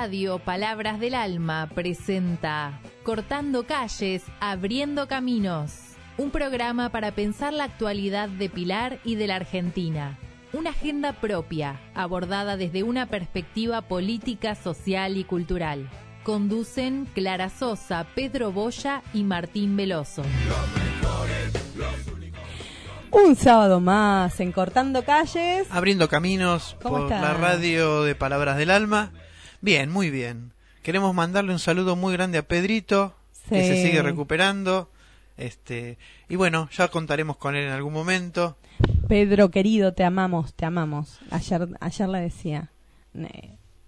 Radio Palabras del Alma presenta Cortando calles, abriendo caminos. Un programa para pensar la actualidad de Pilar y de la Argentina. Una agenda propia, abordada desde una perspectiva política, social y cultural. Conducen Clara Sosa, Pedro Boya y Martín Veloso. Un sábado más en Cortando Calles. Abriendo caminos ¿Cómo por estás? la radio de Palabras del Alma. Bien, muy bien. Queremos mandarle un saludo muy grande a Pedrito, que se sigue recuperando. Este, y bueno, ya contaremos con él en algún momento. Pedro querido, te amamos, te amamos. Ayer, ayer le decía,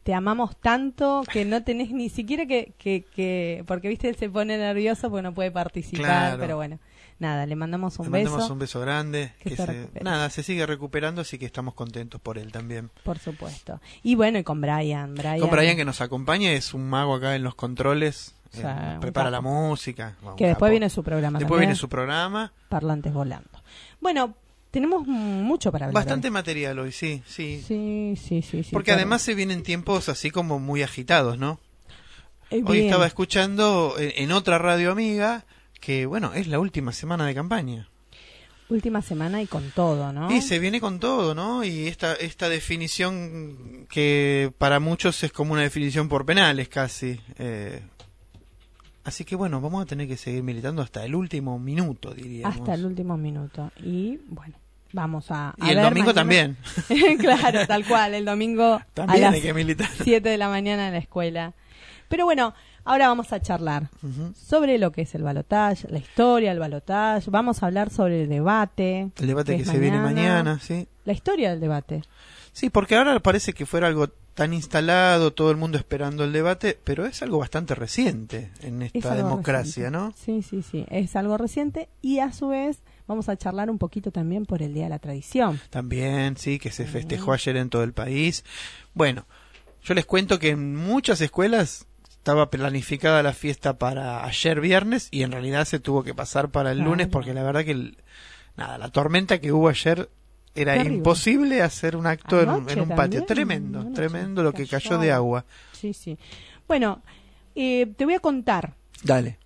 te amamos tanto que no tenés ni siquiera que, que, que porque viste, él se pone nervioso porque no puede participar, Claro. pero bueno, nada, le mandamos un Le beso, mandamos un beso grande. Que Que se se- nada, se sigue recuperando, así que estamos contentos por él también. por supuesto. Y bueno, y con Brian, Brian, Con Brian que nos acompaña, es un mago acá en los controles. Sí, eh, un prepara capo. la música. bueno, que después capo. viene su programa Después también, viene su programa. Parlantes Volando. Bueno, tenemos mucho para hablar. Bastante hoy. material hoy, sí, sí. Sí, sí, sí, sí. Porque claro. además se vienen tiempos así como muy agitados, ¿no? Eh, Hoy estaba escuchando en, en otra radio amiga que, bueno, es la última semana de campaña. Última semana y con todo, ¿no? Y se viene con todo, ¿no? Y esta, esta definición que para muchos es como una definición por penales casi. eh. así que bueno, vamos a tener que seguir militando hasta el último minuto, diríamos. Hasta el último minuto. Y bueno, vamos a. a Y el ver domingo mañana- también. claro, tal cual. El domingo También a hay que militar. 7 de la mañana en la escuela. Pero bueno, ahora vamos a charlar sobre lo que es el balotaje, la historia del balotaje. Vamos a hablar sobre el debate. El debate que se viene mañana, sí. La historia del debate. Sí, porque ahora parece que fuera algo tan instalado, todo el mundo esperando el debate, pero es algo bastante reciente en Es esta democracia, reciente. ¿no? Sí, sí, sí. Es algo reciente y a su vez vamos a charlar un poquito también por el Día de la Tradición. También, sí, que se festejó ayer en todo el país. Bueno, yo les cuento que en muchas escuelas estaba planificada la fiesta para ayer viernes y en realidad se tuvo que pasar para el Claro. lunes porque la verdad que el- nada, la tormenta que hubo ayer era Terrible. imposible hacer un acto en un, Anoche en un patio. también, Tremendo, anoche tremendo lo que cayó de agua. Sí, sí. Bueno, eh, te voy a contar. Dale.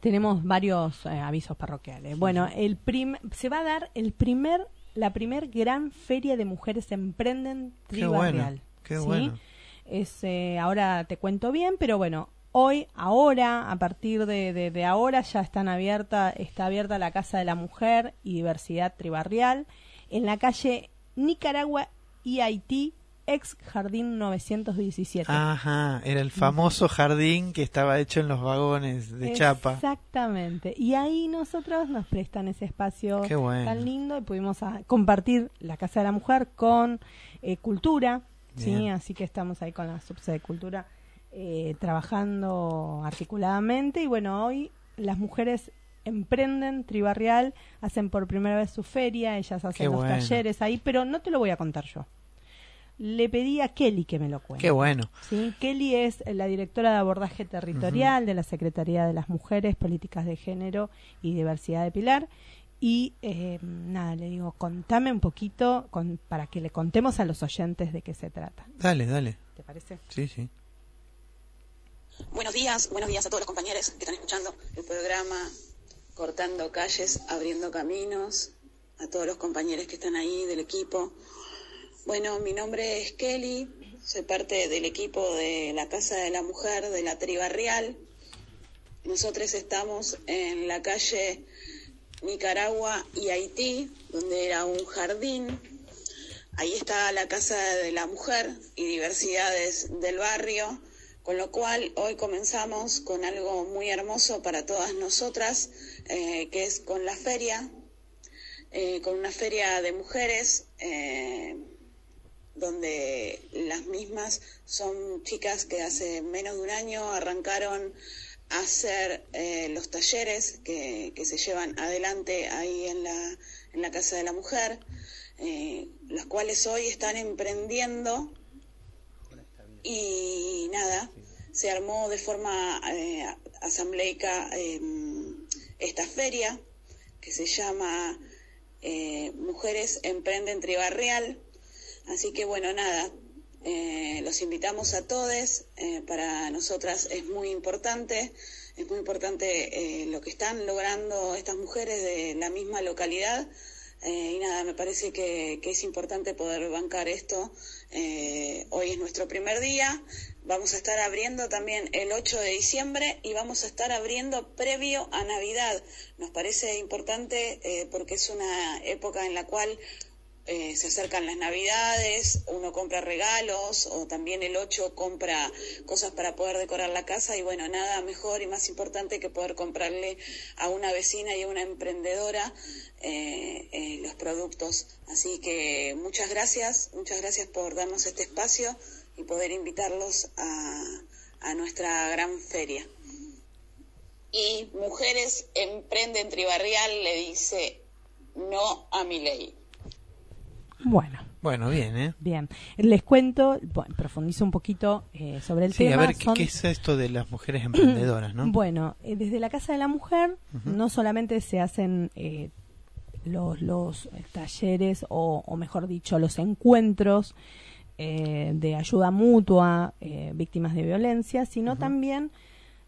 Tenemos varios eh, avisos parroquiales. Bueno, el prim se va a dar el primer, la primer gran feria de mujeres emprenden Qué tribarrial. bueno, qué ¿sí? bueno. Es, eh, ahora te cuento bien, pero bueno, hoy, ahora, a partir de, de, de ahora ya están abierta, está abierta la Casa de la Mujer y Diversidad Tribarrial en la calle Nicaragua y Haití, ex Jardín 917. Ajá, era el famoso jardín que estaba hecho en los vagones de chapa. Exactamente. Y ahí nosotros nos prestan ese espacio bueno. tan lindo y pudimos ah, compartir la Casa de la Mujer con eh, Cultura. Sí, así que estamos ahí con la subsede de Cultura eh, trabajando articuladamente. Y bueno, hoy las mujeres emprenden Tribarrial, hacen por primera vez su feria, ellas hacen Qué los bueno. talleres ahí, pero no te lo voy a contar yo. Le pedí a Kelly que me lo cuente. Qué bueno. Sí, Kelly es la directora de abordaje territorial de la Secretaría de las Mujeres, Políticas de Género y Diversidad de Pilar. Y eh, nada, le digo, contame un poquito con, para que le contemos a los oyentes de qué se trata. Dale, dale. ¿Te parece? Sí, sí. Buenos días, buenos días a todos los compañeros que están escuchando el programa Cortando Calles, Abriendo Caminos, a todos los compañeros que están ahí del equipo. Bueno, mi nombre es Kelly, soy parte del equipo de la Casa de la Mujer de la Tribarrial. Nosotros estamos en la calle Nicaragua y Haití, donde era un jardín. Ahí está la Casa de la Mujer y diversidades del barrio, con lo cual hoy comenzamos con algo muy hermoso para todas nosotras, eh, que es con la feria, eh, con una feria de mujeres, eh, donde las mismas son chicas que hace menos de un año arrancaron hacer eh, los talleres que, que se llevan adelante ahí en la, en la Casa de la Mujer, eh, los cuales hoy están emprendiendo y nada, se armó de forma eh, asambleica eh, esta feria que se llama eh, Mujeres Emprenden Tribarrial. Así que bueno, nada, Eh, los invitamos a todos, eh, para nosotras es muy importante, es muy importante eh, lo que están logrando estas mujeres de la misma localidad. y nada, me parece que, que, es importante poder bancar esto. hoy es nuestro primer día, vamos a estar abriendo también el 8 de diciembre y vamos a estar abriendo previo a Navidad. Nos parece importante porque es una época en la cual eh, se acercan las navidades, uno compra regalos o también el 8 compra cosas para poder decorar la casa y bueno, nada mejor y más importante que poder comprarle a una vecina y a una emprendedora eh, eh, los productos. Así que muchas gracias, muchas gracias por darnos este espacio y poder invitarlos a, a nuestra gran feria. Y Mujeres Emprenden Tribarrial le dice no a mi ley. Bueno. Bueno, bien, ¿eh? Bien. Les cuento, bueno, profundizo un poquito eh, sobre el tema. a ver, ¿qué, es esto de las mujeres emprendedoras, no? Bueno, eh, desde la Casa de la Mujer no solamente se hacen eh, los, los talleres o, mejor dicho, los encuentros de ayuda mutua víctimas de violencia, sino también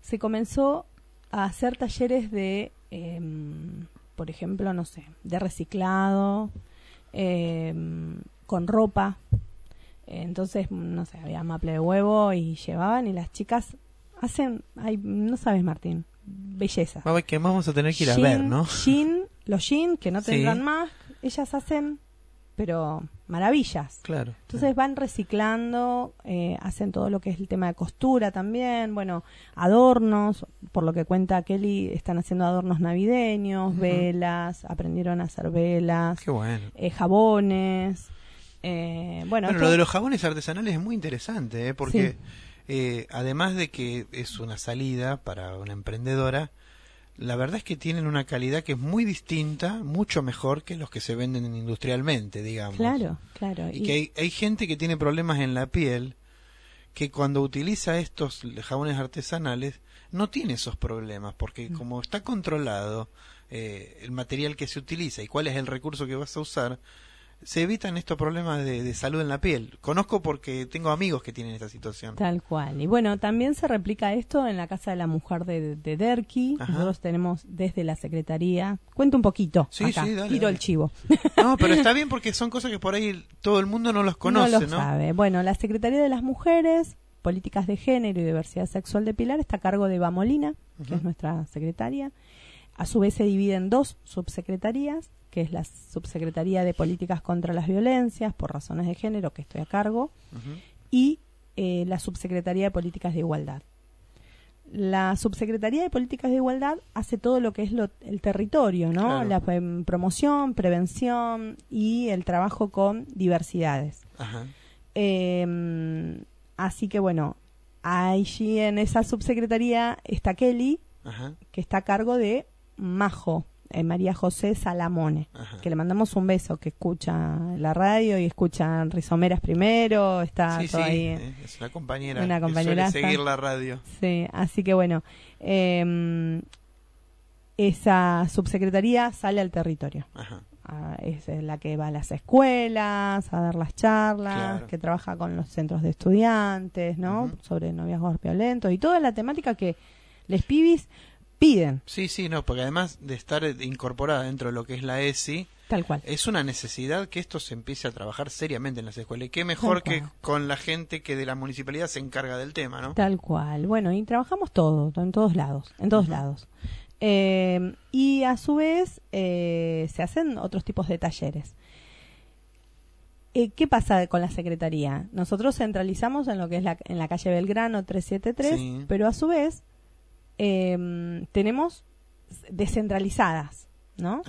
se comenzó a hacer talleres de, em, por ejemplo, no sé, de reciclado, eh, con ropa. Entonces, no sé, había maple de huevo y llevaban y las chicas hacen, ay, no sabes Martín, belleza. que vamos a tener que ir a ver, ¿no? los jeans que no tendrán más, ellas hacen pero maravillas. Claro. Entonces van reciclando, eh, hacen todo lo que es el tema de costura también, bueno, adornos, por lo que cuenta Kelly, están haciendo adornos navideños, velas, aprendieron a hacer velas, Qué bueno. Eh, jabones. Eh, bueno, lo de los jabones artesanales es muy interesante, porque además de que es una salida para una emprendedora, la verdad es que tienen una calidad que es muy distinta, mucho mejor que los que se venden industrialmente, digamos. Claro, claro. Y, que hay, hay, gente que tiene problemas en la piel que cuando utiliza estos jabones artesanales no tiene esos problemas, porque mm. como está controlado eh, el material que se utiliza y cuál es el recurso que vas a usar, se evitan estos problemas de, salud en la piel. Conozco porque tengo amigos que tienen esta situación. Tal cual. Y bueno, también se replica esto en la Casa de la Mujer de, de Derqui. Nosotros tenemos desde la Secretaría. Cuento un poquito. Sí, acá. sí, Tiro el chivo. No, pero está bien porque son cosas que por ahí todo el mundo no los conoce, ¿no? Lo sabe. Bueno, la Secretaría de las Mujeres, Políticas de Género y Diversidad Sexual de Pilar está a cargo de Eva Molina, que es nuestra secretaria. A su vez se divide en dos subsecretarías que es la Subsecretaría de Políticas contra las Violencias por razones de género, que estoy a cargo, y eh, la Subsecretaría de Políticas de Igualdad. La Subsecretaría de Políticas de Igualdad hace todo lo que es el territorio, ¿no? La em, promoción, prevención y el trabajo con diversidades. Em, así que bueno, allí en esa subsecretaría está Kelly, que está a cargo de Majo, eh, María José Salamone, que le mandamos un beso, que escucha la radio y escucha Rizomeras primero, está sí, sí, ahí. Eh, es una compañera, una compañera seguir la radio. Sí, así que bueno, eh, esa subsecretaría sale al territorio. Ah, es la que va a las escuelas, a dar las charlas, que trabaja con los centros de estudiantes, ¿no? Sobre noviazgos violentos y toda la temática que les pibis piden. Sí, sí, no, porque además de estar incorporada dentro de lo que es la ESI, Tal cual. Es una necesidad que esto se empiece a trabajar seriamente en las escuelas. Y qué mejor que con la gente que de la municipalidad se encarga del tema, ¿no? Tal cual. Bueno, y trabajamos todo, en todos lados, en todos lados. Eh, y a su vez eh, se hacen otros tipos de talleres. Eh, ¿Qué pasa con la Secretaría? Nosotros centralizamos en lo que es la, en la calle Belgrano 373, pero a su vez eh, tenemos descentralizadas, ¿no?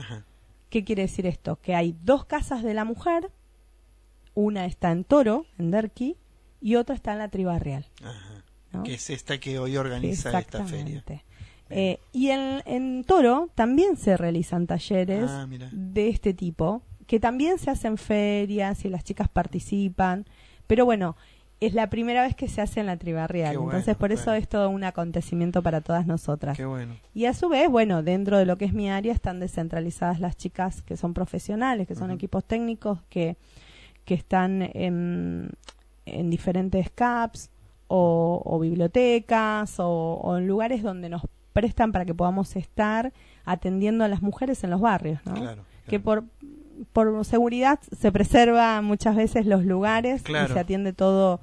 ¿Qué quiere decir esto? Que hay dos casas de la mujer, una está en Toro, en Derqui, y otra está en la Tribarrial. Ajá. Que es esta que hoy organiza esta feria. Eh, y en, en, Toro también se realizan talleres ah, de este tipo, que también se hacen ferias y las chicas participan. Pero bueno, es la primera vez que se hace en la Tribarrial. Entonces, por eso es todo un acontecimiento para todas nosotras. Y a su vez, bueno, dentro de lo que es mi área están descentralizadas las chicas que son profesionales, que son equipos técnicos, que, que están en diferentes CAPS o, o bibliotecas o, o en lugares donde nos prestan para que podamos estar atendiendo a las mujeres en los barrios, ¿no? Claro, Que por, por seguridad se preserva muchas veces los lugares Claro. y se atiende todo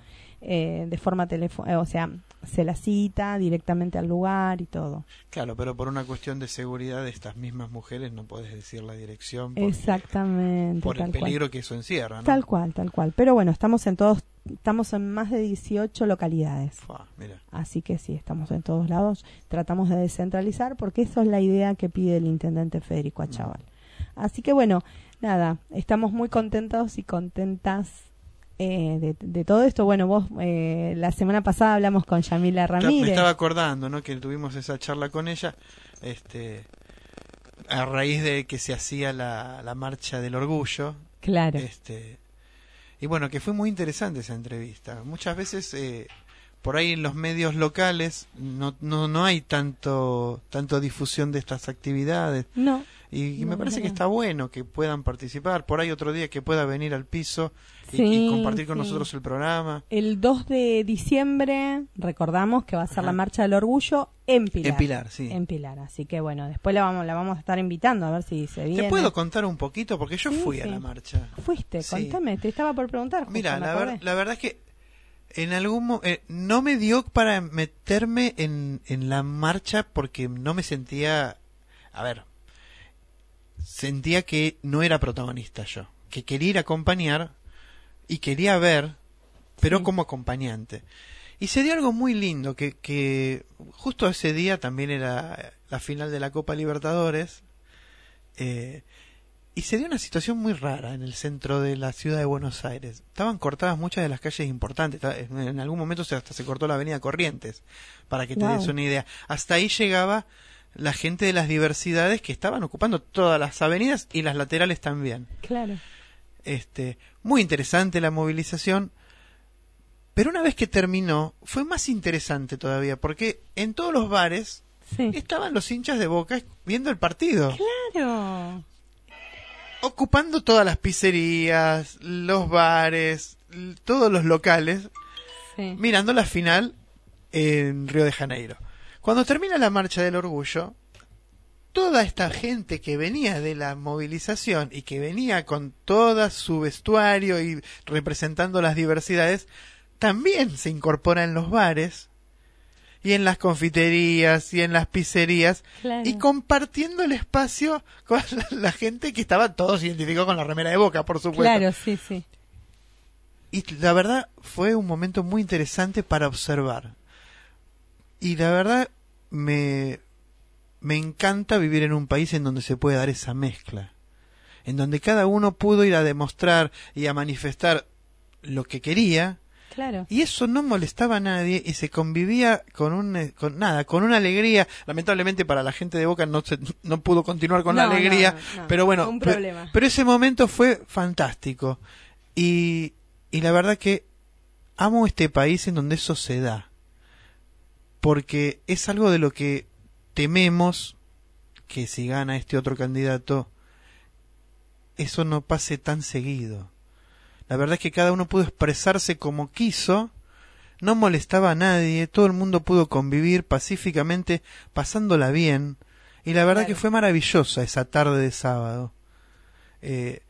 eh, de forma telefónica, o sea, se la cita directamente al lugar y todo. Claro, pero por una cuestión de seguridad de estas mismas mujeres no puedes decir la dirección porque- Exactamente. por el cual. peligro que eso encierra, ¿no? Tal cual, tal cual. Pero bueno, estamos en todos, estamos en más de 18 localidades. Fua, mira. Así que sí, estamos en todos lados. Tratamos de descentralizar porque eso es la idea que pide el intendente Federico Achaval. Así que bueno, nada, estamos muy contentos y contentas eh, de, de todo esto. Bueno, vos eh, la semana pasada hablamos con Yamila Ramírez. me estaba acordando, ¿no? Que tuvimos esa charla con ella, este, a raíz de que se hacía la, la marcha del orgullo, Claro, este, y bueno, que fue muy interesante esa entrevista. Muchas veces eh, por ahí en los medios locales no, no, no hay tanto, tanto difusión de estas actividades. no, Y, y me parece que está bueno que puedan participar. Por ahí otro día que pueda venir al piso y, Sí, y compartir con sí. nosotros el programa. el 2 de diciembre recordamos que va a ser Ajá. la marcha del orgullo en Pilar. En Pilar, sí. En Pilar, así que bueno, después la vamos, la vamos a estar invitando a ver si se viene. ¿Te puedo contar un poquito? Porque yo Sí, fui a la marcha. Fuiste, contame, te estaba por preguntar. Mira, la, ver- la verdad es que en algún eh, no me dio para meterme en, en la marcha porque no me sentía, a ver, sentía que no era protagonista yo, que quería ir a acompañar y quería ver, pero Sí. como acompañante. Y se dio algo muy lindo, que, que justo ese día también era la final de la Copa Libertadores, eh, y se dio una situación muy rara en el centro de la ciudad de Buenos Aires. Estaban cortadas muchas de las calles importantes. Ta- En algún momento hasta se cortó la avenida Corrientes, para que te Wow. des una idea. Hasta ahí llegaba la gente de las diversidades que estaban ocupando todas las avenidas y las laterales también. Claro. Este, muy interesante la movilización. Pero una vez que terminó, fue más interesante todavía, porque en todos los bares Sí. estaban los hinchas de Boca viendo el partido Claro. ocupando todas las pizzerías, los bares, todos los locales, Sí. mirando la final en Río de Janeiro. Cuando termina la marcha del orgullo, toda esta gente que venía de la movilización y que venía con todo su vestuario y representando las diversidades, también se incorpora en los bares y en las confiterías y en las pizzerías Claro. y compartiendo el espacio con la, la gente que estaba todos identificados con la remera de boca, por supuesto. Claro, sí, sí. Y la verdad fue un momento muy interesante para observar. Y la verdad me, me encanta vivir en un país en donde se puede dar esa mezcla. En donde cada uno pudo ir a demostrar y a manifestar lo que quería. Claro. Y eso no molestaba a nadie y se convivía con un, eh, con nada, con una alegría. Lamentablemente para la gente de Boca no se, no pudo continuar con la No, alegría. no, no. Pero bueno, Un pe- problema. pero ese momento fue fantástico. Y, y la verdad que amo este país en donde eso se da. Porque es algo de lo que tememos que si gana este otro candidato, eso no pase tan seguido. La verdad es que cada uno pudo expresarse como quiso, no molestaba a nadie, todo el mundo pudo convivir pacíficamente, pasándola bien, y la verdad Claro. que fue maravillosa esa tarde de sábado. Eh,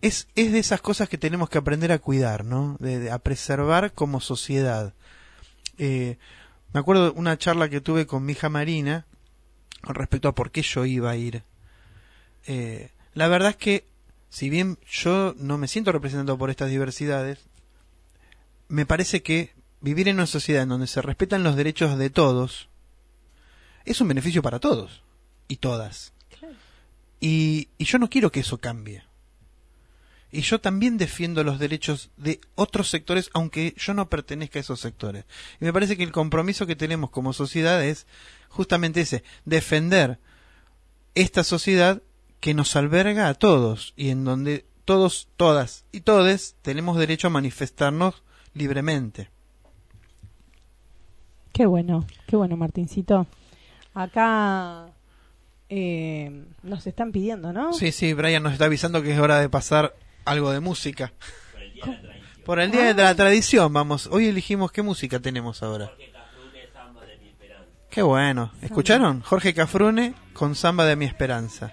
es, es de esas cosas que tenemos que aprender a cuidar, ¿no? De, de- a preservar como sociedad. Eh, me acuerdo de una charla que tuve con mi hija Marina con respecto a por qué yo iba a ir. Eh, la verdad es que, si bien yo no me siento representado por estas diversidades, me parece que vivir en una sociedad en donde se respetan los derechos de todos es un beneficio para todos y todas. Y, y yo no quiero que eso cambie. Y yo también defiendo los derechos de otros sectores, aunque yo no pertenezca a esos sectores. Y me parece que el compromiso que tenemos como sociedad es justamente ese, defender esta sociedad que nos alberga a todos y en donde todos, todas y todes tenemos derecho a manifestarnos libremente. Qué bueno, qué bueno, Martincito. Acá eh, nos están pidiendo, ¿no? Sí, sí, Brian nos está avisando que es hora de pasar algo de música. Por el día de la tradición, vamos. Hoy elegimos qué música tenemos ahora. Qué bueno. ¿Escucharon? Jorge Cafrune con Samba de mi Esperanza.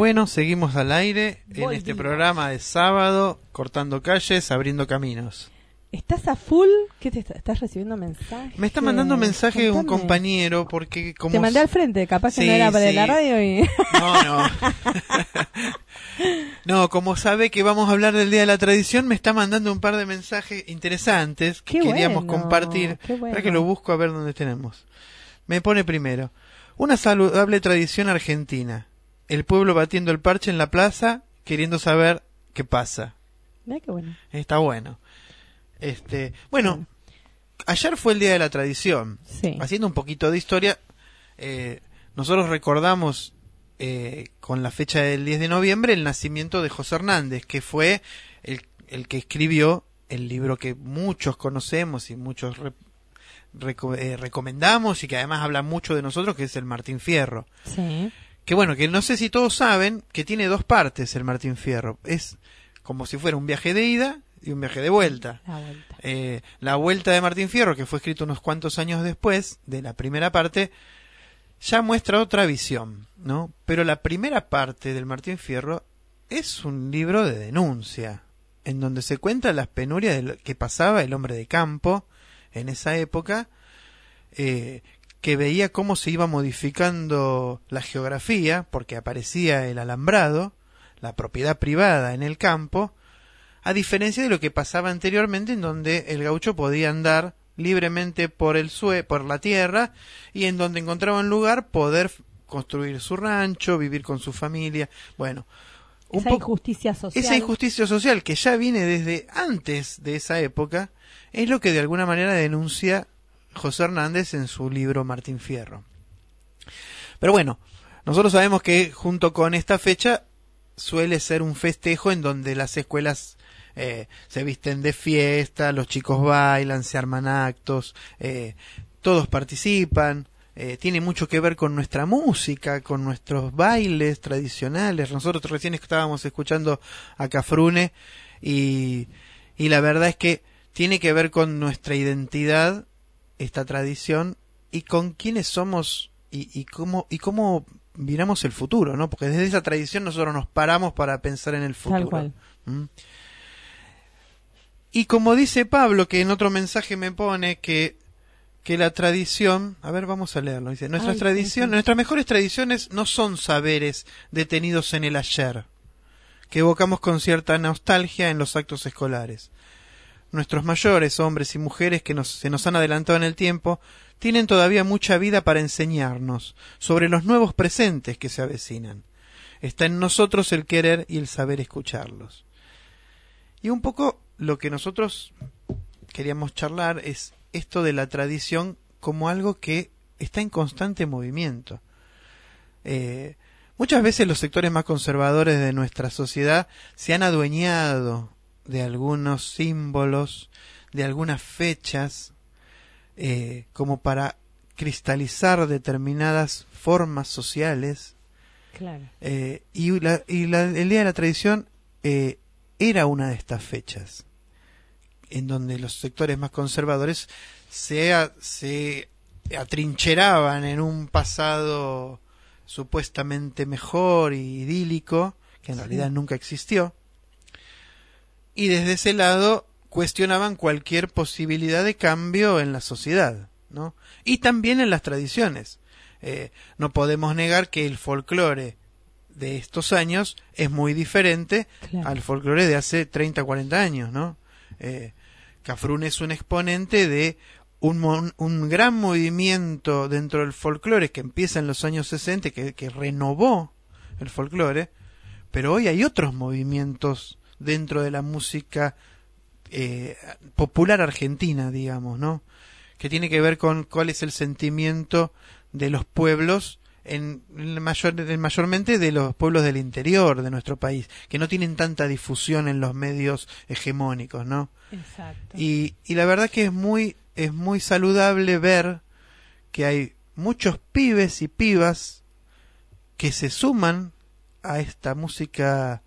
Bueno, seguimos al aire en este programa de sábado, cortando calles, abriendo caminos. ¿Estás a full? ¿Qué te está- estás recibiendo mensajes? Me está mandando mensaje un compañero porque como Te mandé al frente, capaz que no era de sí. la radio y... No, no. no, como sabe que vamos a hablar del Día de la Tradición, me está mandando un par de mensajes interesantes que Qué queríamos bueno, compartir. bueno. Para que lo busco a ver dónde tenemos. Me pone primero. Una saludable tradición argentina. El pueblo batiendo el parche en la plaza, queriendo saber qué pasa. Mira qué bueno. Está bueno. Este, bueno, ayer fue el Día de la Tradición. Sí. Haciendo un poquito de historia, eh, nosotros recordamos eh, con la fecha del 10 de noviembre el nacimiento de José Hernández, que fue el, el que escribió el libro que muchos conocemos y muchos re- reco- eh, recomendamos y que además habla mucho de nosotros, que es el Martín Fierro. Sí. Que bueno, que no sé si todos saben que tiene dos partes el Martín Fierro. Es como si fuera un viaje de ida y un viaje de vuelta. La vuelta. Eh, la vuelta de Martín Fierro, que fue escrito unos cuantos años después de la primera parte, ya muestra otra visión, ¿no? Pero la primera parte del Martín Fierro es un libro de denuncia, en donde se cuenta las penurias de lo que pasaba el hombre de campo en esa época, eh, que veía cómo se iba modificando la geografía, porque aparecía el alambrado, la propiedad privada en el campo, a diferencia de lo que pasaba anteriormente en donde el gaucho podía andar libremente por el sue por la tierra y en donde encontraba un lugar poder construir su rancho, vivir con su familia, bueno, un Esa injusticia social. esa injusticia social que ya viene desde antes de esa época es lo que de alguna manera denuncia José Hernández en su libro Martín Fierro. Pero bueno, nosotros sabemos que junto con esta fecha suele ser un festejo en donde las escuelas eh, se visten de fiesta, los chicos bailan, se arman actos, eh, todos participan, eh, tiene mucho que ver con nuestra música, con nuestros bailes tradicionales. Nosotros recién estábamos escuchando a Cafrune y, y la verdad es que tiene que ver con nuestra identidad, esta tradición, y con quiénes somos y, y cómo, y cómo miramos el futuro, ¿no? Porque desde esa tradición nosotros nos paramos para pensar en el futuro. Tal cual. ¿Mm? Y como dice Pablo, que en otro mensaje me pone que, que la tradición, a ver, vamos a leerlo, dice, nuestras Ay, tradiciones, sí. nuestras mejores tradiciones no son saberes detenidos en el ayer, que evocamos con cierta nostalgia en los actos escolares. Nuestros mayores, hombres y mujeres que se nos han adelantado en el tiempo, tienen todavía mucha vida para enseñarnos sobre los nuevos presentes que se avecinan. Está en nosotros el querer y el saber escucharlos. Y un poco lo que nosotros queríamos charlar es esto de la tradición como algo que está en constante movimiento. Eh, muchas veces los sectores más conservadores de nuestra sociedad se han adueñado de algunos símbolos, de algunas fechas, eh, como para cristalizar determinadas formas sociales Claro. eh, y la- y la- el Día de la Tradición eh, era una de estas fechas, en donde los sectores más conservadores se, a- se atrincheraban en un pasado supuestamente mejor y idílico, que en Sí. realidad nunca existió, y desde ese lado cuestionaban cualquier posibilidad de cambio en la sociedad, ¿no? Y también en las tradiciones. Eh, no podemos negar que el folclore de estos años es muy diferente Claro. al folclore de hace 30, 40 años, ¿no? Eh, Cafrún es un exponente de un, un gran movimiento dentro del folclore que empieza en los años 60, que, que renovó el folclore, pero hoy hay otros movimientos dentro de la música eh, popular argentina, digamos, ¿no? Que tiene que ver con cuál es el sentimiento de los pueblos, en, en mayor, en mayormente de los pueblos del interior de nuestro país, que no tienen tanta difusión en los medios hegemónicos, ¿no? Exacto. Y, y la verdad que es muy, es muy saludable ver que hay muchos pibes y pibas que se suman a esta música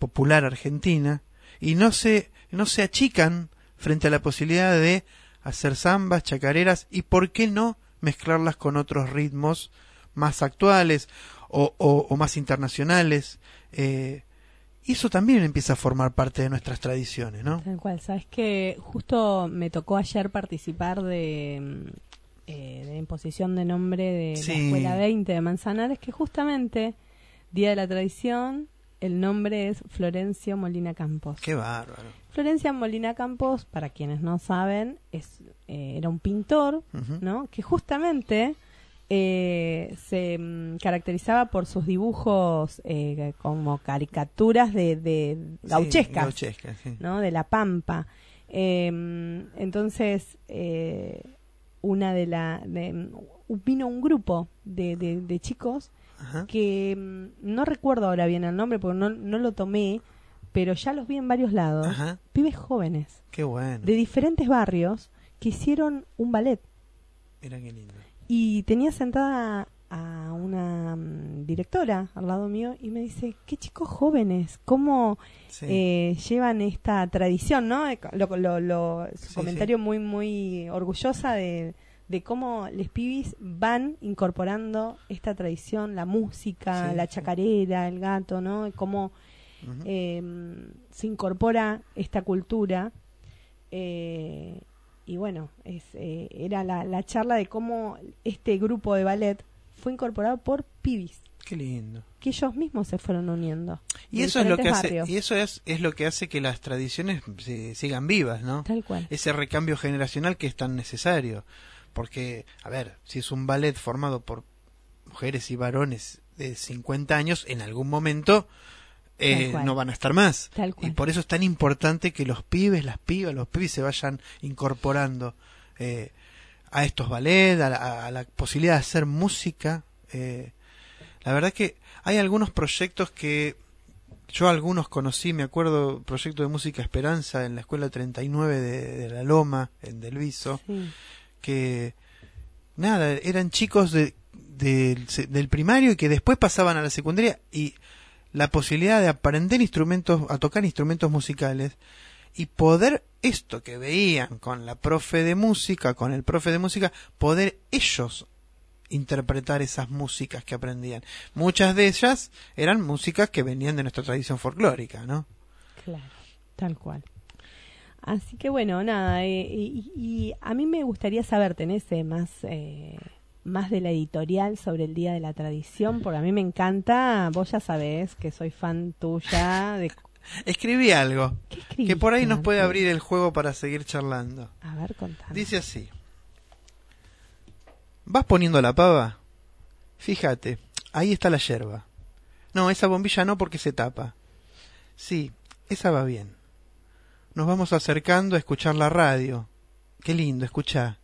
popular argentina y no se, no se achican frente a la posibilidad de hacer zambas, chacareras y por qué no mezclarlas con otros ritmos más actuales o, o- o más internacionales. Eh, y eso también empieza a formar parte de nuestras tradiciones, ¿no? Tal cual, sabes que justo me tocó ayer participar de, eh, de la imposición de nombre de la. Escuela 20 de Manzanares, que justamente, Día de la Tradición, el nombre es Florencio Molina Campos. Qué bárbaro. Florencia Molina Campos, para quienes no saben, es, eh, era un pintor. ¿no? Que justamente eh, se mm, caracterizaba por sus dibujos eh, como caricaturas de, de gauchescas. Sí. ¿no? De la Pampa. Eh, entonces, eh, una de la de- vino un grupo de, de, de chicos Ajá. que mm, no recuerdo ahora bien el nombre porque no, no lo tomé, pero ya los vi en varios lados. Ajá. Pibes jóvenes, Qué bueno. de diferentes barrios, que hicieron un ballet. Mira qué lindo. Y tenía sentada a una mm, directora al lado mío y me dice, qué chicos jóvenes, cómo Sí. eh, llevan esta tradición, ¿no? Lo, lo- lo- su Sí, comentario muy, muy orgullosa de, de cómo les pibis van incorporando esta tradición, la música, Sí, la sí. chacarera, el gato, ¿no? Y Cómo eh, se incorpora esta cultura. eh, y bueno, es, eh, era la, la charla de cómo este grupo de ballet fue incorporado por pibis, Qué lindo. que ellos mismos se fueron uniendo. Y eso es lo que hace, y eso es, es lo que hace que las tradiciones se- sigan vivas, ¿no? Tal cual. Ese recambio generacional que es tan necesario. Porque, a ver, si es un ballet formado por mujeres y varones de 50 años, en algún momento eh, no van a estar más. Tal cual. Y por eso es tan importante que los pibes, las pibas, los pibes se vayan incorporando eh, a estos ballets, a la, a la posibilidad de hacer música. eh. la verdad que hay algunos proyectos que yo algunos conocí, me acuerdo, proyecto de música Esperanza en la escuela 39 de, de La Loma, en Delviso, Sí. Que nada, eran chicos de, del primario y que después pasaban a la secundaria y la posibilidad de aprender instrumentos, a tocar instrumentos musicales y poder esto que veían con la profe de música, con el profe de música, poder ellos interpretar esas músicas que aprendían. Muchas de ellas eran músicas que venían de nuestra tradición folclórica, ¿no? Claro, tal cual. Así que bueno, nada, eh, y, y a mí me gustaría saber, ¿tenés eh, más, eh, más de la editorial sobre el Día de la Tradición? Porque a mí me encanta, vos ya sabés que soy fan tuya de... Escribí algo ¿Qué que por ahí nos puede abrir el juego para seguir charlando. A ver, contame. Dice así. ¿Vas poniendo la pava? Fíjate, ahí está la yerba. No, esa bombilla no porque se tapa. Sí, esa va bien. Nos vamos acercando a escuchar la radio. Qué lindo, escuchá.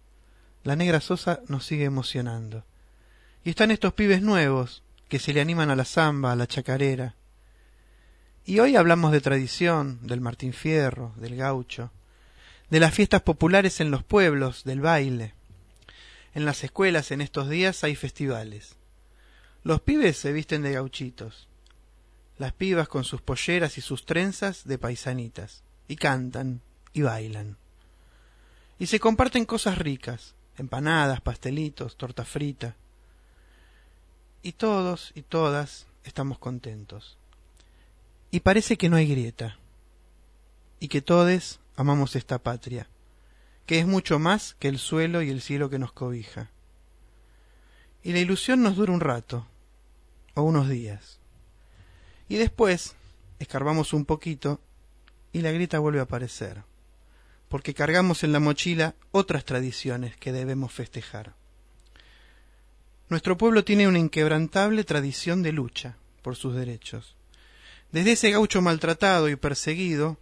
La negra Sosa nos sigue emocionando. Y están estos pibes nuevos que se le animan a la zamba, a la chacarera. Y hoy hablamos de tradición, del Martín Fierro, del gaucho de las fiestas populares en los pueblos, del baile. En las escuelas en estos días hay festivales. Los pibes se visten de gauchitos, las pibas con sus polleras y sus trenzas de paisanitas, y cantan y bailan. Y se comparten cosas ricas, empanadas, pastelitos, torta frita. Y todos y todas estamos contentos. Y parece que no hay grieta, y que todes amamos esta patria, que es mucho más que el suelo y el cielo que nos cobija. Y la ilusión nos dura un rato, o unos días. Y después escarbamos un poquito y la grita vuelve a aparecer, porque cargamos en la mochila otras tradiciones que debemos festejar. Nuestro pueblo tiene una inquebrantable tradición de lucha por sus derechos. Desde ese gaucho maltratado y perseguido,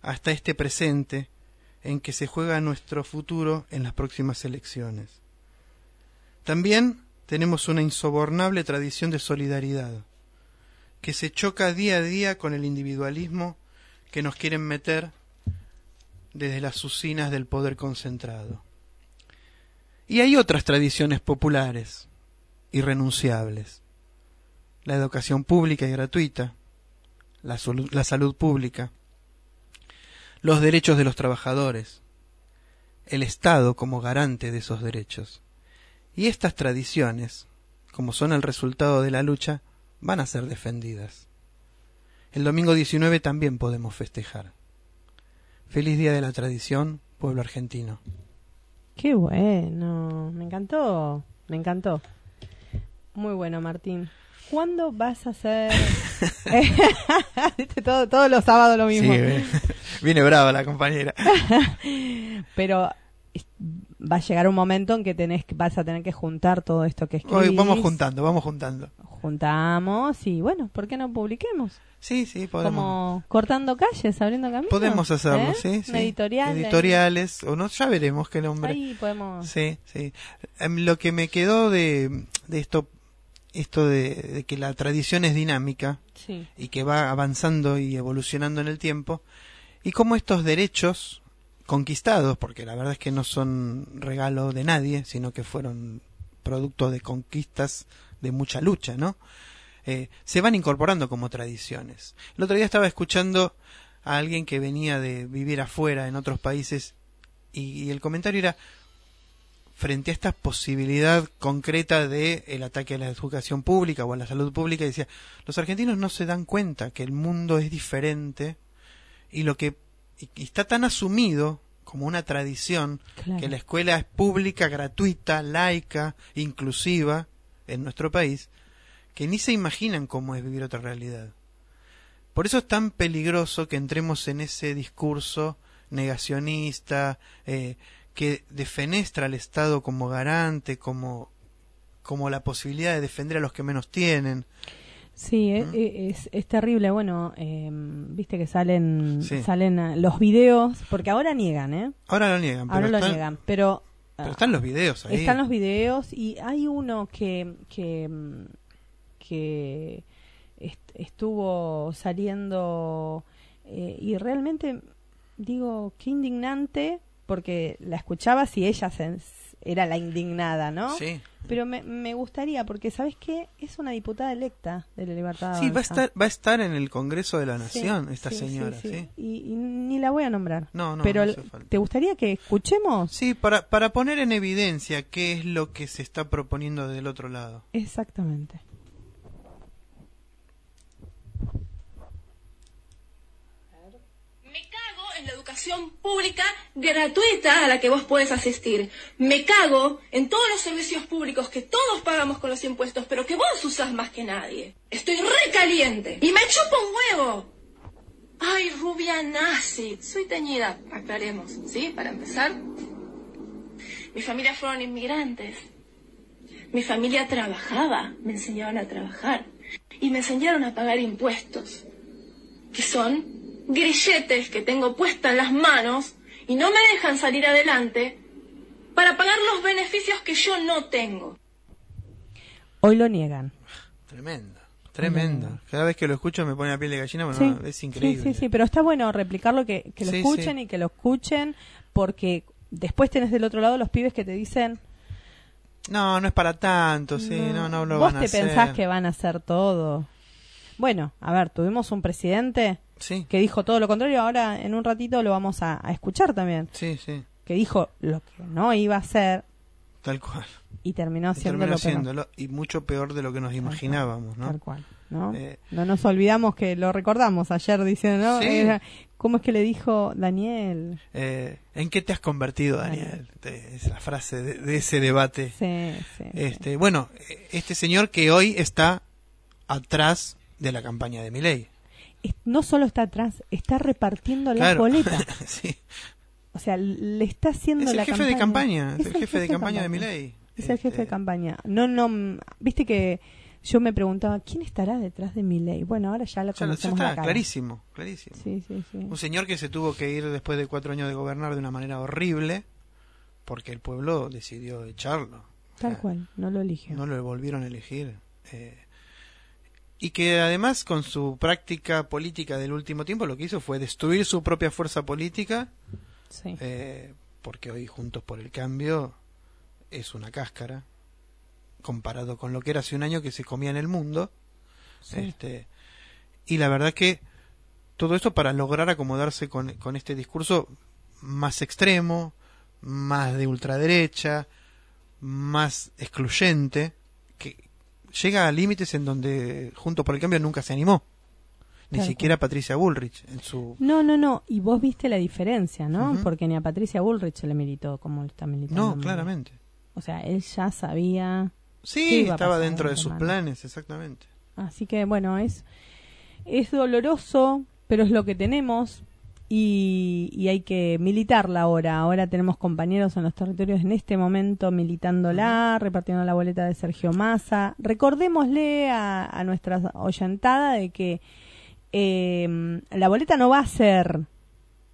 hasta este presente en que se juega nuestro futuro en las próximas elecciones. También tenemos una insobornable tradición de solidaridad, que se choca día a día con el individualismo que nos quieren meter desde las usinas del poder concentrado. Y hay otras tradiciones populares, irrenunciables. La educación pública y gratuita, la, la salud pública, los derechos de los trabajadores, el Estado como garante de esos derechos. Y estas tradiciones, como son el resultado de la lucha, van a ser defendidas. El domingo 19 también podemos festejar. Feliz Día de la Tradición, pueblo argentino. Qué bueno, me encantó, me encantó. Muy bueno, Martín. ¿Cuándo vas a hacer? Todo, todos los sábados lo mismo. viene brava la compañera. Pero va a llegar un momento en que tenés, vas a tener que juntar todo esto que escribís. Hoy vamos juntando, vamos juntando. Juntamos y bueno, ¿por qué no publiquemos? Sí, sí, podemos. Como cortando calles, abriendo caminos. Podemos hacerlo, ¿eh? sí, sí. Una editorial. ahí. Editoriales, o no, ya veremos qué nombre. Ahí podemos. Sí, sí. Em, Lo que me quedó de, de esto esto de, de que la tradición es dinámica Sí. y que va avanzando y evolucionando en el tiempo, y cómo estos derechos conquistados, porque la verdad es que no son regalo de nadie, sino que fueron producto de conquistas de mucha lucha, ¿no? Eh, se van incorporando como tradiciones. El otro día estaba escuchando a alguien que venía de vivir afuera en otros países y, el comentario era frente a esta posibilidad concreta de el ataque a la educación pública o a la salud pública decía los argentinos no se dan cuenta que el mundo es diferente y lo que y- y está tan asumido como una tradición Claro. que la escuela es pública, gratuita, laica, inclusiva en nuestro país, que ni se imaginan cómo es vivir otra realidad. Por eso es tan peligroso que entremos en ese discurso negacionista, eh, que defenestra al Estado como garante, como, como la posibilidad de defender a los que menos tienen. Sí, e- ¿Mm? e- es, es terrible. Bueno, eh, viste que salen Sí. salen ah, los videos, porque ahora niegan, ¿eh? Ahora lo niegan, pero, Ahora lo están, niegan, pero, pero ah, están los videos ahí. están los videos y hay uno que que, mm, que est- estuvo saliendo eh, y realmente digo qué indignante porque la escuchabas y ella se- era la indignada, ¿no? Sí. Pero me, me gustaría, porque ¿sabes qué? Es una diputada electa de la Libertad Sí, va a estar, va a estar en el Congreso de la Sí, Nación esta sí, señora, sí. sí. Y, y ni la voy a nombrar. No, no, Pero no hace falta. ¿te gustaría que escuchemos? Sí, para, para poner en evidencia qué es lo que se está proponiendo del otro lado. Exactamente. Me cago en la educación pública gratuita a la que vos podés asistir. Me cago en todos los servicios públicos que todos pagamos con los impuestos, pero que vos usás más que nadie. Estoy recaliente y me chupo un huevo. Ay, rubia nazi. Soy teñida, aclaremos, ¿sí? Para empezar. Mi familia fueron inmigrantes. Mi familia trabajaba, me enseñaron a trabajar y me enseñaron a pagar impuestos que son grilletes que tengo puestas en las manos y no me dejan salir adelante para pagar los beneficios que yo no tengo. Hoy lo niegan. Tremendo, tremendo. Cada vez que lo escucho me pone la piel de gallina, bueno, Sí, es increíble. Sí, sí, sí, pero está bueno replicarlo, que, que lo Sí, escuchen sí. y que lo escuchen, porque después tenés del otro lado los pibes que te dicen, No, no es para tanto, sí, no, no, lo vos van a te hacer. pensás que van a hacer todo. Bueno, a ver, tuvimos un presidente Sí, que dijo todo lo contrario, ahora en un ratito lo vamos a, a escuchar también, sí, sí, que dijo lo que no iba a hacer tal cual. y terminó Y terminó lo que no. haciéndolo, y mucho peor de lo que nos imaginábamos, ¿no? Tal cual, ¿no? Eh, no nos olvidamos que lo recordamos ayer diciendo, ¿no? Sí. Era- ¿Cómo es que le dijo Daniel? Eh, ¿En qué te has convertido, Daniel? Es la frase de, de ese debate. Sí, sí. Este, bueno, este señor que hoy está atrás de la campaña de Milei. No solo está atrás, está repartiendo las Claro. boletas. sí. O sea, le está haciendo Es el la jefe de campaña, es Es el jefe de campaña de Milei. Es el jefe de Este, campaña. No, no, viste que yo me preguntaba, ¿quién estará detrás de Milei? Bueno, ahora ya lo Ya, lo- ya conocemos la está, cara. clarísimo, clarísimo. Sí, sí, sí. Un señor que se tuvo que ir después de cuatro años de gobernar de una manera horrible porque el pueblo decidió echarlo. O Tal sea, cual, no lo eligió. No lo volvieron a elegir. Eh, y que además con su práctica política del último tiempo lo que hizo fue destruir su propia fuerza política Sí. eh, porque hoy Juntos por el Cambio es una cáscara comparado con lo que era hace un año que se comía en el mundo. sí. Este, y la verdad que todo esto para lograr acomodarse con, con este discurso más extremo, más de ultraderecha, más excluyente, que llega a límites en donde Juntos por el Cambio nunca se animó. Ni siquiera Patricia Bullrich en su... No, no, no. Y vos viste la diferencia, ¿no? Porque ni a Patricia Bullrich le militó como está militando. No, claramente. O sea, él ya sabía. Sí, estaba dentro de ante sus planes, exactamente. Así que bueno, es, es doloroso, pero es lo que tenemos y, y hay que militarla ahora. Ahora tenemos compañeros en los territorios en este momento militándola, repartiendo la boleta de Sergio Massa. Recordémosle a, a nuestra oyentada de que eh, la boleta no va a ser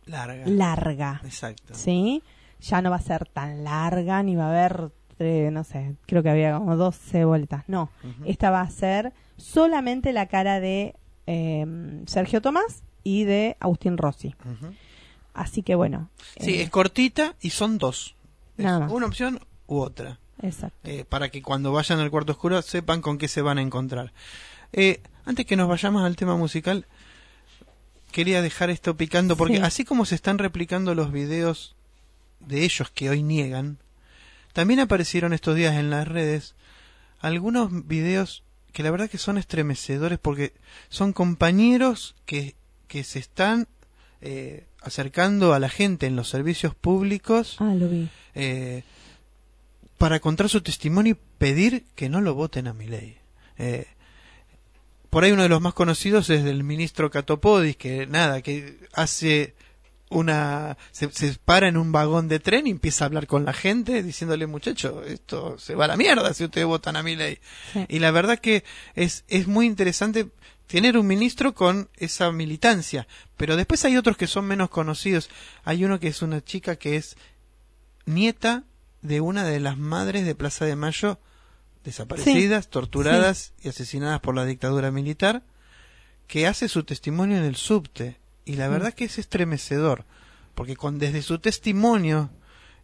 Larga. larga, Exacto. ¿sí? Ya no va a ser tan larga, ni va a haber eh, no sé, creo que había como 12 boletas. No, esta va a ser solamente la cara de eh, Sergio Tomás y de Agustín Rossi. Así que bueno. Sí, eh, es cortita y son dos. Nada más. una opción u otra. Exacto. eh, para que cuando vayan al cuarto oscuro sepan con qué se van a encontrar. Eh, antes que nos vayamos al tema musical, quería dejar esto picando porque Sí. así como se están replicando los videos de ellos que hoy niegan, también aparecieron estos días en las redes algunos videos que la verdad que son estremecedores porque son compañeros que, que se están eh, acercando a la gente en los servicios públicos Ah, lo vi. eh, para contar su testimonio y pedir que no lo voten a mi ley. por ahí uno de los más conocidos es del ministro Catopodis, que nada, que hace una se, se para en un vagón de tren y empieza a hablar con la gente diciéndole muchacho esto se va a la mierda si ustedes votan a mi ley Sí. y la verdad que es es muy interesante tener un ministro con esa militancia pero después hay otros que son menos conocidos hay uno que es una chica que es nieta de una de las madres de Plaza de Mayo desaparecidas, torturadas y asesinadas por la dictadura militar, que hace su testimonio en el subte. Y la verdad que es estremecedor, porque con, desde su testimonio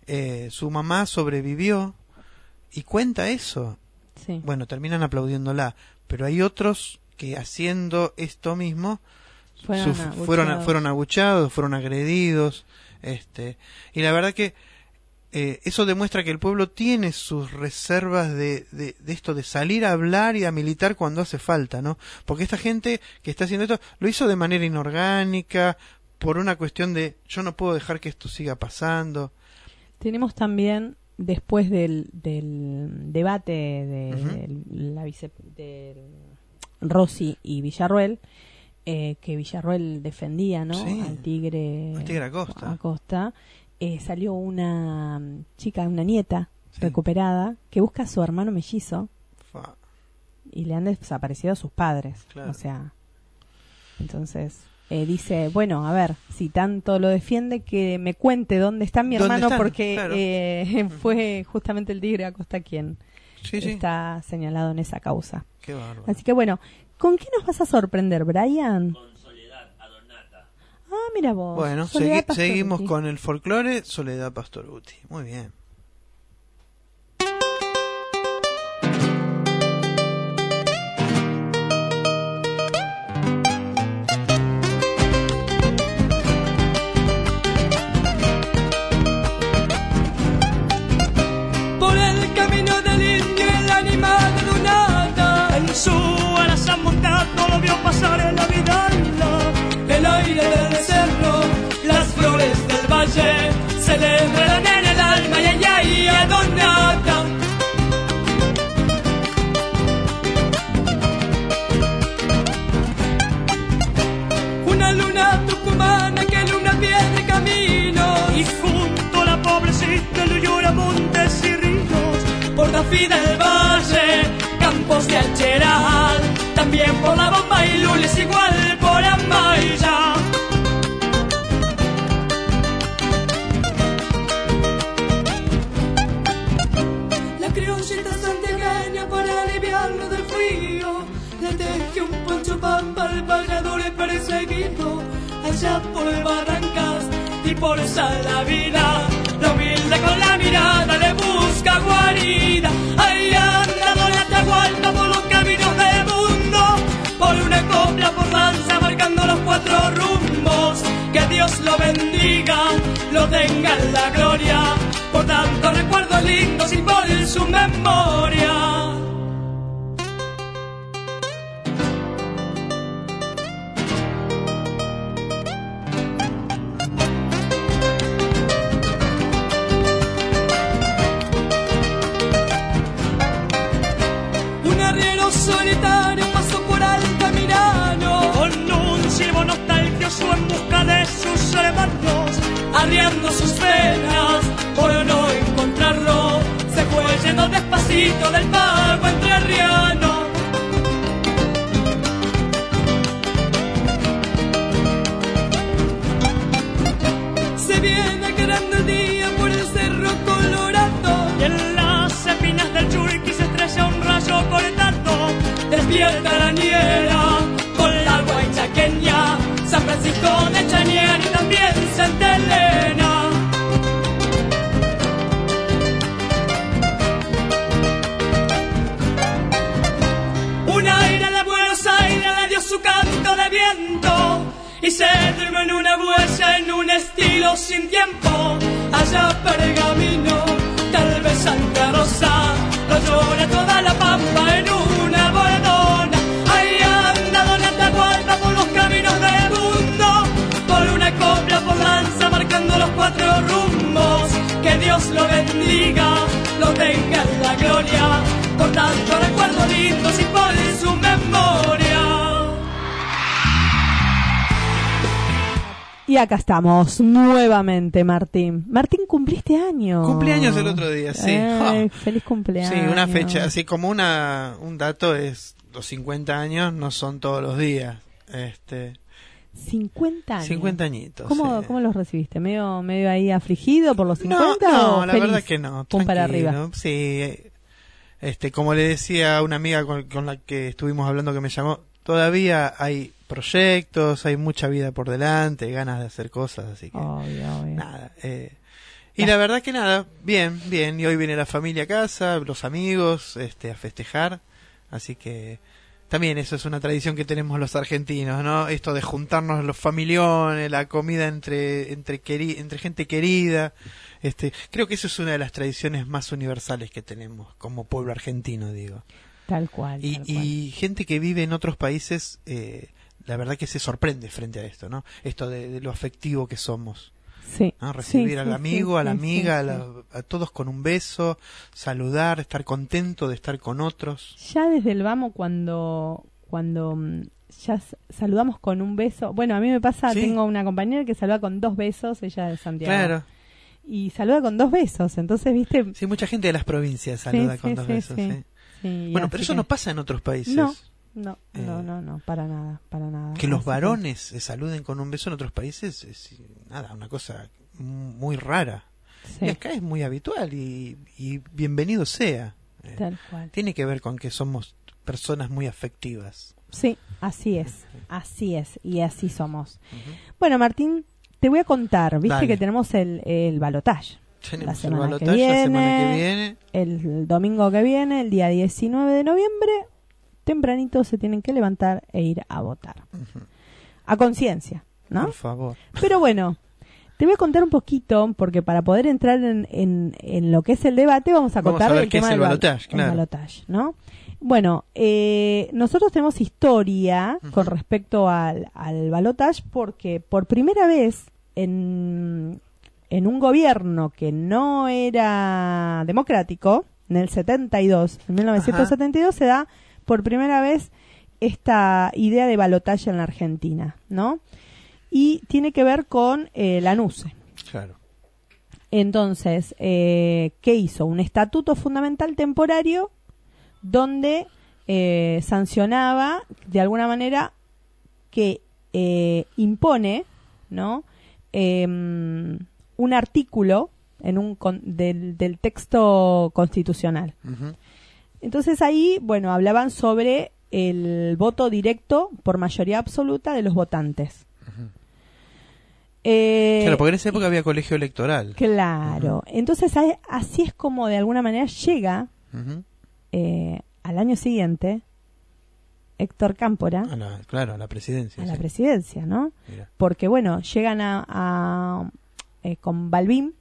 eh, su mamá sobrevivió y cuenta eso. Sí. Bueno, terminan aplaudiéndola, pero hay otros que haciendo esto mismo Fueron abucheados. fueron, fueron abuchados, fueron agredidos, este, y la verdad que eh, eso demuestra que el pueblo tiene sus reservas de, de, de esto de salir a hablar y a militar cuando hace falta, ¿no? Porque esta gente que está haciendo esto lo hizo de manera inorgánica, por una cuestión de yo no puedo dejar que esto siga pasando. Tenemos también, después del, del debate de la vice, de Rossi y Villarruel, eh, que Villarruel defendía ¿no? Sí. al tigre, Al tigre Acosta. Acosta, eh, salió una mm, chica, una nieta Sí. recuperada, que busca a su hermano mellizo Fa. y le han desaparecido a sus padres. Claro. O sea, entonces eh, dice, bueno, a ver, si tanto lo defiende, que me cuente dónde está mi ¿Dónde hermano, están? porque Claro. eh, fue justamente el tigre Acosta quien Sí, sí. está señalado en esa causa. Qué. Así que bueno, ¿con qué nos vas a sorprender, Brian? con. Ah, mira vos. Bueno, Soledad segui- Pastoruti. seguimos con el folclore Soledad Pastoruti. Muy bien. Le enredan en el alma y ay, ay, a Donata. Una luna tucumana que luna pierde camino y junto a la pobrecita le llora montes y ríos por la fina del valle, campos de Alcheral, también por la Por barrancas y por Salavida La humilde con la mirada le busca guarida. Ahí anda Don Atahualpa por los caminos del mundo. Por una copla por danza marcando los cuatro rumbos. Que Dios lo bendiga, lo tenga en la gloria. Por tanto recuerdos lindos y por su memoria sus penas por no encontrarlo. Se fue yendo despacito del pago entrerriano. Se viene quedando el día por el cerro colorado y en las espinas del churqui se estrella un rayo cortando. Despierta la niebla con la guaychaqueña. San Francisco de Chanier y también Santelé. Se duerme en una huella, en un estilo sin tiempo. Allá pergamino, tal vez Santa Rosa, lo llora toda la pampa en una bordona. Ahí anda Donata Gualda por los caminos del mundo, por una copla, por lanza, marcando los cuatro rumbos. Que Dios lo bendiga, lo tenga en la gloria, por tanto recuerdos lindos y por su Y acá estamos nuevamente, Martín. Martín, cumpliste años. Cumpleaños el otro día, sí. Ay, Oh. Feliz cumpleaños. Sí, una fecha, así como una, un dato es los 50 años no son todos los días. Este, 50 años. 50 añitos. ¿Cómo, sí. ¿Cómo los recibiste? ¿Medio, ¿Medio ahí afligido por los 50? No, no, o la feliz? verdad que no. Pum para arriba. Sí, eh, este, como le decía a una amiga con, con la que estuvimos hablando que me llamó, todavía hay proyectos, hay mucha vida por delante, ganas de hacer cosas, así que Obvio, obvio. nada. eh, y la verdad que nada, bien, bien. Y hoy viene la familia a casa, los amigos, este, a festejar, así que también eso es una tradición que tenemos los argentinos, ¿no? Esto de juntarnos los familiones, la comida entre entre queri- entre gente querida, este, creo que eso es una de las tradiciones más universales que tenemos como pueblo argentino, digo. Tal cual. Y, tal cual. y gente que vive en otros países, eh, la verdad que se sorprende frente a esto, ¿no? Esto de, de lo afectivo que somos. Sí. ¿no? Recibir Sí, al amigo, sí, a la amiga, a, la- a todos con un beso, saludar, estar contento de estar con otros. Ya desde el vamos cuando cuando mm, ya saludamos con un beso. Bueno, a mí me pasa, tengo una compañera que saluda con dos besos, ella de Santiago. Claro. Y saluda con dos besos, entonces, ¿viste? Sí, mucha gente de las provincias saluda con dos besos. sí. Sí, Bueno, pero eso que- no pasa en otros países. No, no, Eh, no, no, no, para nada, para nada. Que los varones se saluden con un beso en otros países es nada, una cosa muy rara. sí, Y acá es muy habitual y, y bienvenido sea. Eh, tal cual. tiene que ver con que somos personas muy afectivas. Sí, así es, así es, y así somos. Bueno, Martín, te voy a contar, viste Dale. que tenemos el, el balotaje. Tenemos el semana balotaje la semana que viene. viene. El domingo que viene, el día 19 de noviembre, tempranito se tienen que levantar e ir a votar. A conciencia, ¿no? Por favor. Pero bueno, te voy a contar un poquito, porque para poder entrar en, en, en lo que es el debate, vamos a contar el qué es tema el del balotaje, el claro. balotaje, ¿no? Bueno, eh, nosotros tenemos historia con respecto al, al balotaje porque por primera vez en, en un gobierno que no era democrático, en el 72, en 1972 se da por primera vez esta idea de balotaje en la Argentina, ¿no? Y tiene que ver con eh, la NUCE. Claro. Entonces, eh, ¿qué hizo? Un estatuto fundamental temporario donde eh, sancionaba de alguna manera que eh, impone, ¿no? Em, un artículo en un con- del, del texto constitucional. Ujú. Entonces ahí, bueno, hablaban sobre el voto directo por mayoría absoluta de los votantes. Eh, Claro, porque en esa época había colegio electoral. Claro. Entonces así es como de alguna manera llega eh, al año siguiente Héctor Cámpora A la- claro, a la presidencia. a la presidencia, ¿no? Mira. Porque bueno, llegan a, a, eh, con Balbín,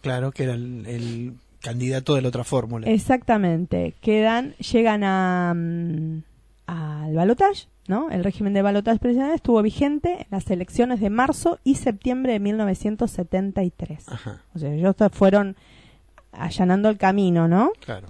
Claro, que era el, el candidato de la otra fórmula. exactamente, quedan, llegan a mm, al balotaje, ¿no? El régimen de balotaje presidencial estuvo vigente en las elecciones de marzo y septiembre de 1973. Ajá, O sea, ellos fueron allanando el camino, ¿no? claro.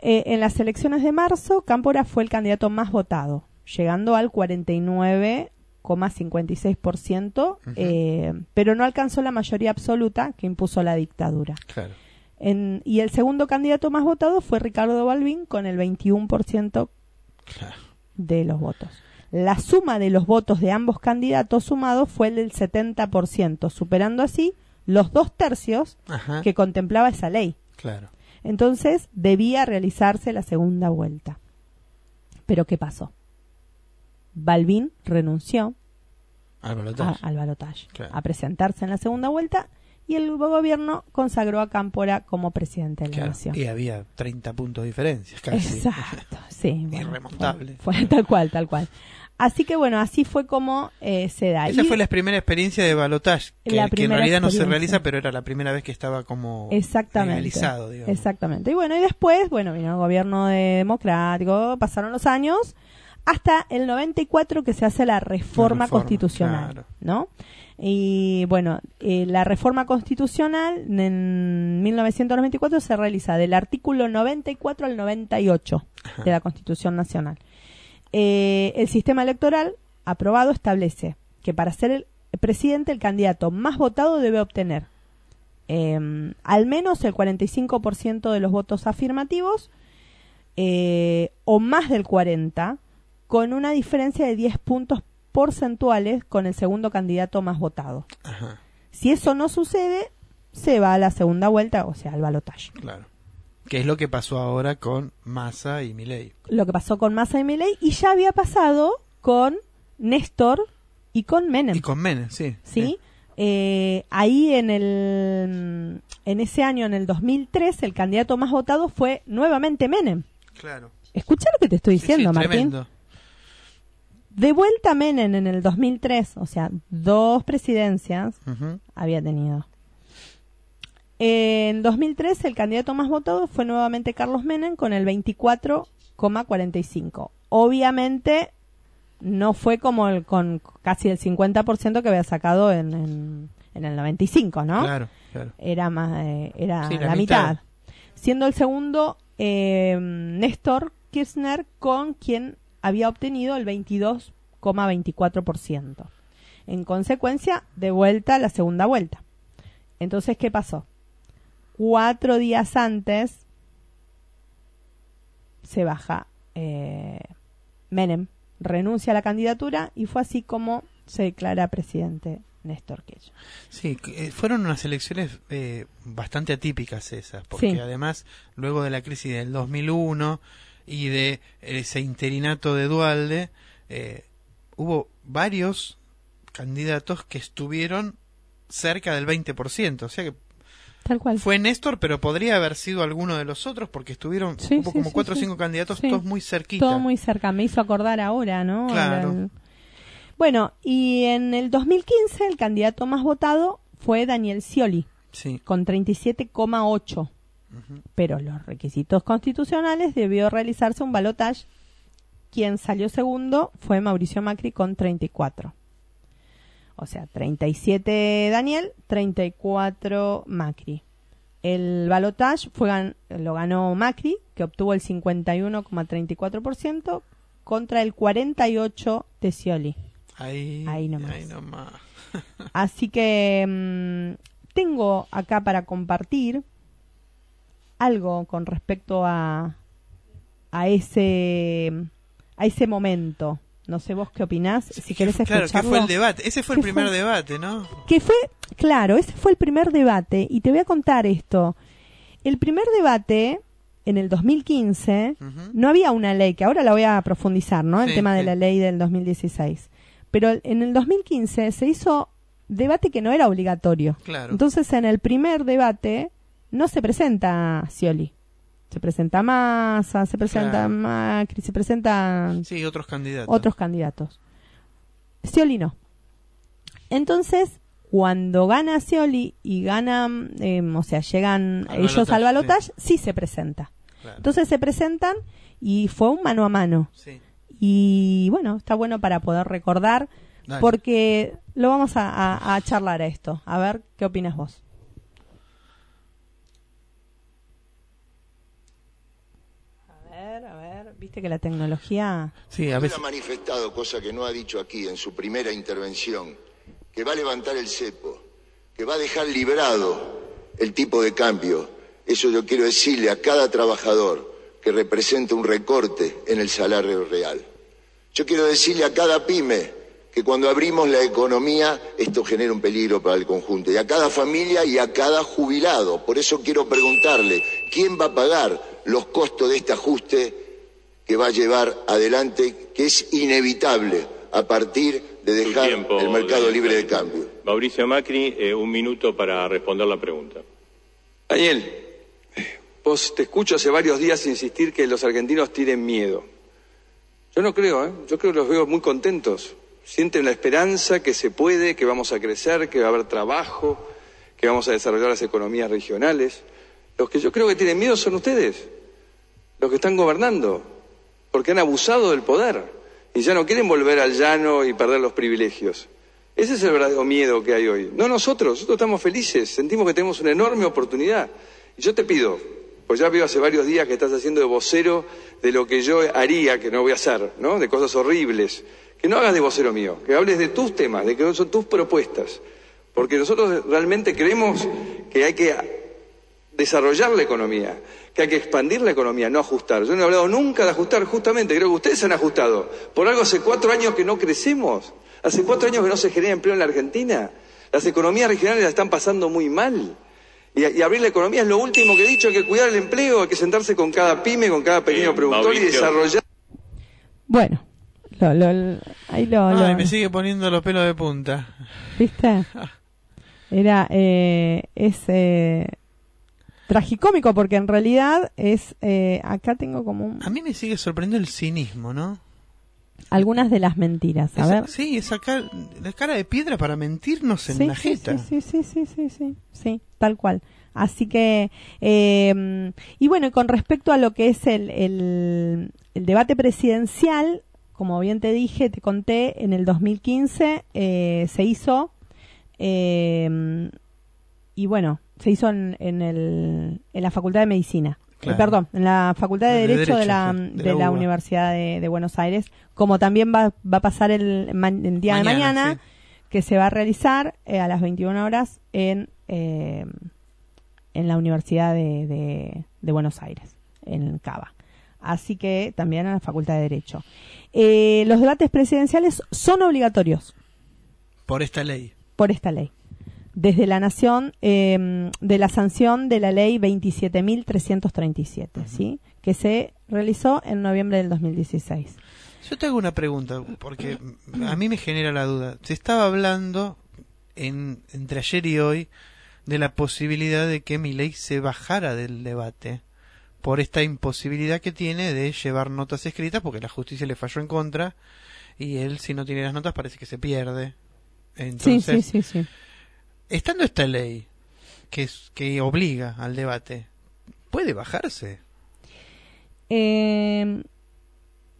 Eh, en las elecciones de marzo, Cámpora fue el candidato más votado, llegando al 49,56%, eh, pero no alcanzó la mayoría absoluta que impuso la dictadura. Claro. En- y el segundo candidato más votado fue Ricardo Balbín con el 21% Claro. de los votos. La suma de los votos de ambos candidatos sumados fue el del 70%, superando así los dos tercios Ajá. que contemplaba esa ley. Claro. Entonces debía realizarse la segunda vuelta. Pero ¿qué pasó? Balbín renunció Al a- balotaje. al balotaje, Claro. a presentarse en la segunda vuelta y el gobierno consagró a Cámpora como presidente de la Claro, nación. y había 30 puntos de diferencia, casi. Exacto, sí. bueno, Irremontable. Fue, fue tal cual, tal cual. Así que bueno, así fue como eh, se da. Esa Y- fue la primera experiencia de balotage, que, en realidad no se realiza, pero era la primera vez que estaba como Exactamente. legalizado, digamos. Exactamente. Y bueno, y después, bueno, vino el gobierno de democrático, pasaron los años, hasta el 94 que se hace la reforma, La reforma, constitucional, claro. ¿no? Y bueno, eh, la reforma constitucional en 1994 se realiza del artículo 94 al 98 de la Constitución Nacional. Eh, el sistema electoral aprobado establece que para ser el presidente el candidato más votado debe obtener eh, al menos el 45% de los votos afirmativos eh, o más del 40 con una diferencia de 10 puntos porcentuales con el segundo candidato más votado. Ajá, Si eso no sucede, se va a la segunda vuelta, o sea, al balotaje. claro. Que es lo que pasó ahora con Massa y Milei. Lo que pasó con Massa y Milei y ya había pasado con Néstor y con Menem. Y con Menem, sí. ¿sí? Eh, ahí en el en ese año, en el 2003, el candidato más votado fue nuevamente Menem. Claro. Escucha lo que te estoy Sí, diciendo, sí, Martín. tremendo. De vuelta Menem en el 2003, o sea, dos presidencias había tenido. En 2003 el candidato más votado fue nuevamente Carlos Menem con el 24,45. Obviamente no fue como el, con casi el 50% que había sacado en, en, en el 95, ¿no? Claro, claro. Era más, eh, era Sí, la la, mitad. mitad. Siendo el segundo eh, Néstor Kirchner con quien había obtenido el 22,24%. En consecuencia, de vuelta a la segunda vuelta. Entonces, ¿qué pasó? Cuatro días antes se baja eh, Menem, renuncia a la candidatura y fue así como se declara presidente Néstor Kirchner. Sí, eh, fueron unas elecciones eh, bastante atípicas esas, porque Sí. además, luego de la crisis del 2001 y de ese interinato de Dualde, eh, hubo varios candidatos que estuvieron cerca del 20%, o sea que Tal cual. fue Néstor, pero podría haber sido alguno de los otros, porque estuvieron, Sí, hubo sí, como sí, cuatro o cinco candidatos, todos muy cerquita. Todo muy cerca. Me hizo acordar ahora, ¿no? Claro. El- Bueno, y en el 2015 el candidato más votado fue Daniel Scioli, con 37,8. Pero los requisitos constitucionales debió realizarse un balotaje. Quien salió segundo fue Mauricio Macri con 34. O sea, 37 Daniel, 34 Macri. El balotaje fue lo ganó Macri, que obtuvo el 51,34% contra el 48 de Scioli. ahí, Ahí nomás. ahí nomás. Así que mm, tengo acá para compartir algo con respecto a a ese a ese momento. No sé vos qué opinás, si querés claro, que escucharlo. fue el debate. Ese fue el ¿Qué primer fue? debate, ¿no? Que fue, claro, ese fue el primer debate y te voy a contar esto. El primer debate en el 2015 Ujú. no había una ley, que ahora la voy a profundizar, ¿no? El Sí, tema de la ley del 2016. Pero en el 2015 se hizo debate que no era obligatorio. Claro. Entonces en el primer debate no se presenta Scioli. Se presenta Massa, se presenta Claro. Macri, se presentan Sí, otros candidatos. otros candidatos. Scioli no. Entonces, cuando gana Scioli y ganan, eh, o sea, llegan Al ellos al balotaje, sí. se presenta. Claro. Entonces se presentan y fue un mano a mano. Sí. Y bueno, está bueno para poder recordar, Dale. porque lo vamos a, a- a charlar a esto. A ver, ¿qué opinas vos? A ver, a ver, viste que la tecnología... Sí, a veces. ha manifestado, cosa que no ha dicho aquí en su primera intervención, que va a levantar el cepo, que va a dejar librado el tipo de cambio. Eso yo quiero decirle a cada trabajador que representa un recorte en el salario real. Yo quiero decirle a cada pyme que cuando abrimos la economía esto genera un peligro para el conjunto, y a cada familia y a cada jubilado. Por eso quiero preguntarle, ¿quién va a pagar los costos de este ajuste que va a llevar adelante, que es inevitable a partir de dejar tiempo, el mercado libre de cambio. Mauricio Macri, eh, un minuto para responder la pregunta. Daniel, vos te escucho hace varios días insistir que los argentinos tienen miedo. Yo no creo, ¿eh? yo creo que los veo muy contentos. Sienten la esperanza que se puede, que vamos a crecer, que va a haber trabajo, que vamos a desarrollar las economías regionales. Los que yo creo que tienen miedo son ustedes, los que están gobernando, porque han abusado del poder y ya no quieren volver al llano y perder los privilegios. Ese es el verdadero miedo que hay hoy. No nosotros, nosotros estamos felices, sentimos que tenemos una enorme oportunidad. Y yo te pido, pues ya veo hace varios días que estás haciendo de vocero de lo que yo haría, que no voy a hacer, ¿no? De cosas horribles. Que no hagas de vocero mío, que hables de tus temas, de que son tus propuestas. Porque nosotros realmente creemos que hay que desarrollar la economía, que hay que expandir la economía, no ajustar. Yo no he hablado nunca de ajustar, justamente, creo que ustedes han ajustado. Por algo hace cuatro años que no crecemos, hace cuatro años que no se genera empleo en la Argentina. Las economías regionales la están pasando muy mal. Y, y abrir la economía es lo último que he dicho, hay que cuidar el empleo, hay que sentarse con cada pyme, con cada pequeño Eh, productor y desarrollar. Bueno, lo, lo- ahí lo, Ay, lo- me sigue poniendo los pelos de punta. ¿viste? Era, eh, es eh, tragicómico porque en realidad es, eh, acá tengo como un- A mí me sigue sorprendiendo el cinismo, ¿no? algunas de las mentiras, a ver. sí, esa cara, la cara de piedra para mentirnos en Sí, la sí, jeta. Sí, sí, sí, sí, sí, sí, tal cual. Así que, eh, y bueno, y con respecto a lo que es el, el, el debate presidencial, como bien te dije, te conté, en el 2015 eh, se hizo, eh, y bueno, se hizo en, en, el, en la Facultad de Medicina. Eh, perdón, en la Facultad de De Derecho, de la, sí, de de la. Universidad de, Buenos Aires, como también va, va a pasar el, el día de Mañana, sí. que se va a realizar eh, a las 21 horas en, eh, en la Universidad de Buenos Aires, en Cava. Así que también en la Facultad de Derecho. Eh, los debates presidenciales son obligatorios Por esta ley. por esta ley. Desde la nación eh, de la sanción de la ley 27.337, ¿sí? Que se realizó en noviembre del 2016. Yo te hago una pregunta, porque a mí me genera la duda. Se estaba hablando en, entre ayer y hoy de la posibilidad de que mi ley se bajara del debate por esta imposibilidad que tiene de llevar notas escritas porque la justicia le falló en contra y él si no tiene las notas parece que se pierde. Entonces, sí, sí, sí, sí. Estando esta ley que, es- que obliga al debate, ¿puede bajarse? Eh,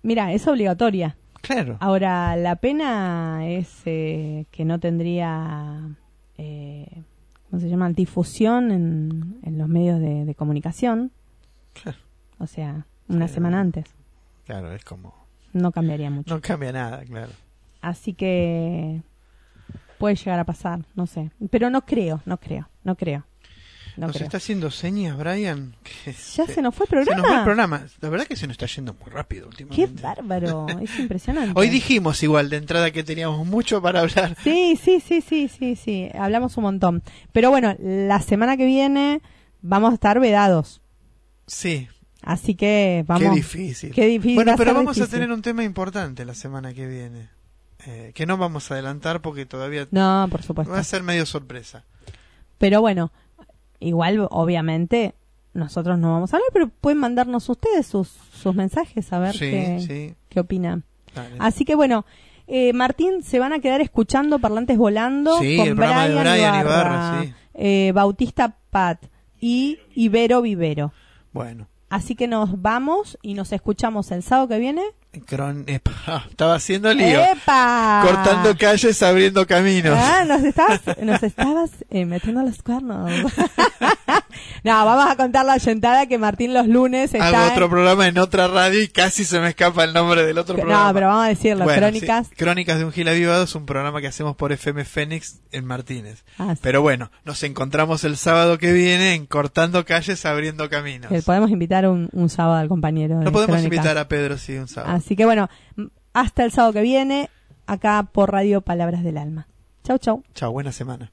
mira, es obligatoria. Claro. Ahora, la pena es eh, que no tendría, eh, ¿cómo se llama? Difusión en, en los medios de, de comunicación. Claro. O sea, una semana antes. Claro, es como... No cambiaría mucho. No cambia nada, claro. Así que puede llegar a pasar, no sé. Pero no creo, no creo, no creo. No ¿Nos creo. está haciendo señas, Brian? Que Ya se nos fue el Se nos fue el programa. programa. La verdad que se nos está yendo muy rápido Qué últimamente. bárbaro, es impresionante. Hoy dijimos igual de entrada que teníamos mucho para hablar. Sí, sí, sí, sí, sí, sí, hablamos un montón. Pero bueno, la semana que viene vamos a estar vedados. Sí, Así que vamos. qué difícil. Qué difícil. Bueno, pero vamos a tener un tema importante la semana que viene. Eh, que no vamos a adelantar porque todavía No, por supuesto. va a ser medio sorpresa. Pero bueno, igual, obviamente, nosotros no vamos a hablar, pero pueden mandarnos ustedes sus, sus mensajes a ver Sí, qué, sí. qué opinan. Dale. Así que bueno, eh, Martín, se van a quedar escuchando Parlantes Volando Sí, con el programa de Brian, Brian Ibarra, eh, Bautista Pat y Ibero Vivero. Bueno, Así que nos vamos y nos escuchamos el sábado que viene. Cron- epa, estaba haciendo lío. ¡Epa! Cortando calles, abriendo caminos. Ah, nos estabas, nos estabas eh, metiendo los cuernos. no, vamos a contar la yentada que Martín los lunes está Hago en- otro programa en otra radio y casi se me escapa el nombre del otro programa. No, pero vamos a decirlo, Bueno, Crónicas. sí, Crónicas de un Gil Avivado es un programa que hacemos por FM Fénix en Martínez. Ah, sí. Pero bueno, nos encontramos el sábado que viene en Cortando Calles, Abriendo Caminos. Que podemos invitar un, un sábado al compañero. Lo podemos Crónicas. invitar a Pedro, sí, un sábado. Así que bueno, hasta el sábado que viene, acá por Radio Palabras del Alma. Chau, chau. Chao, buena semana.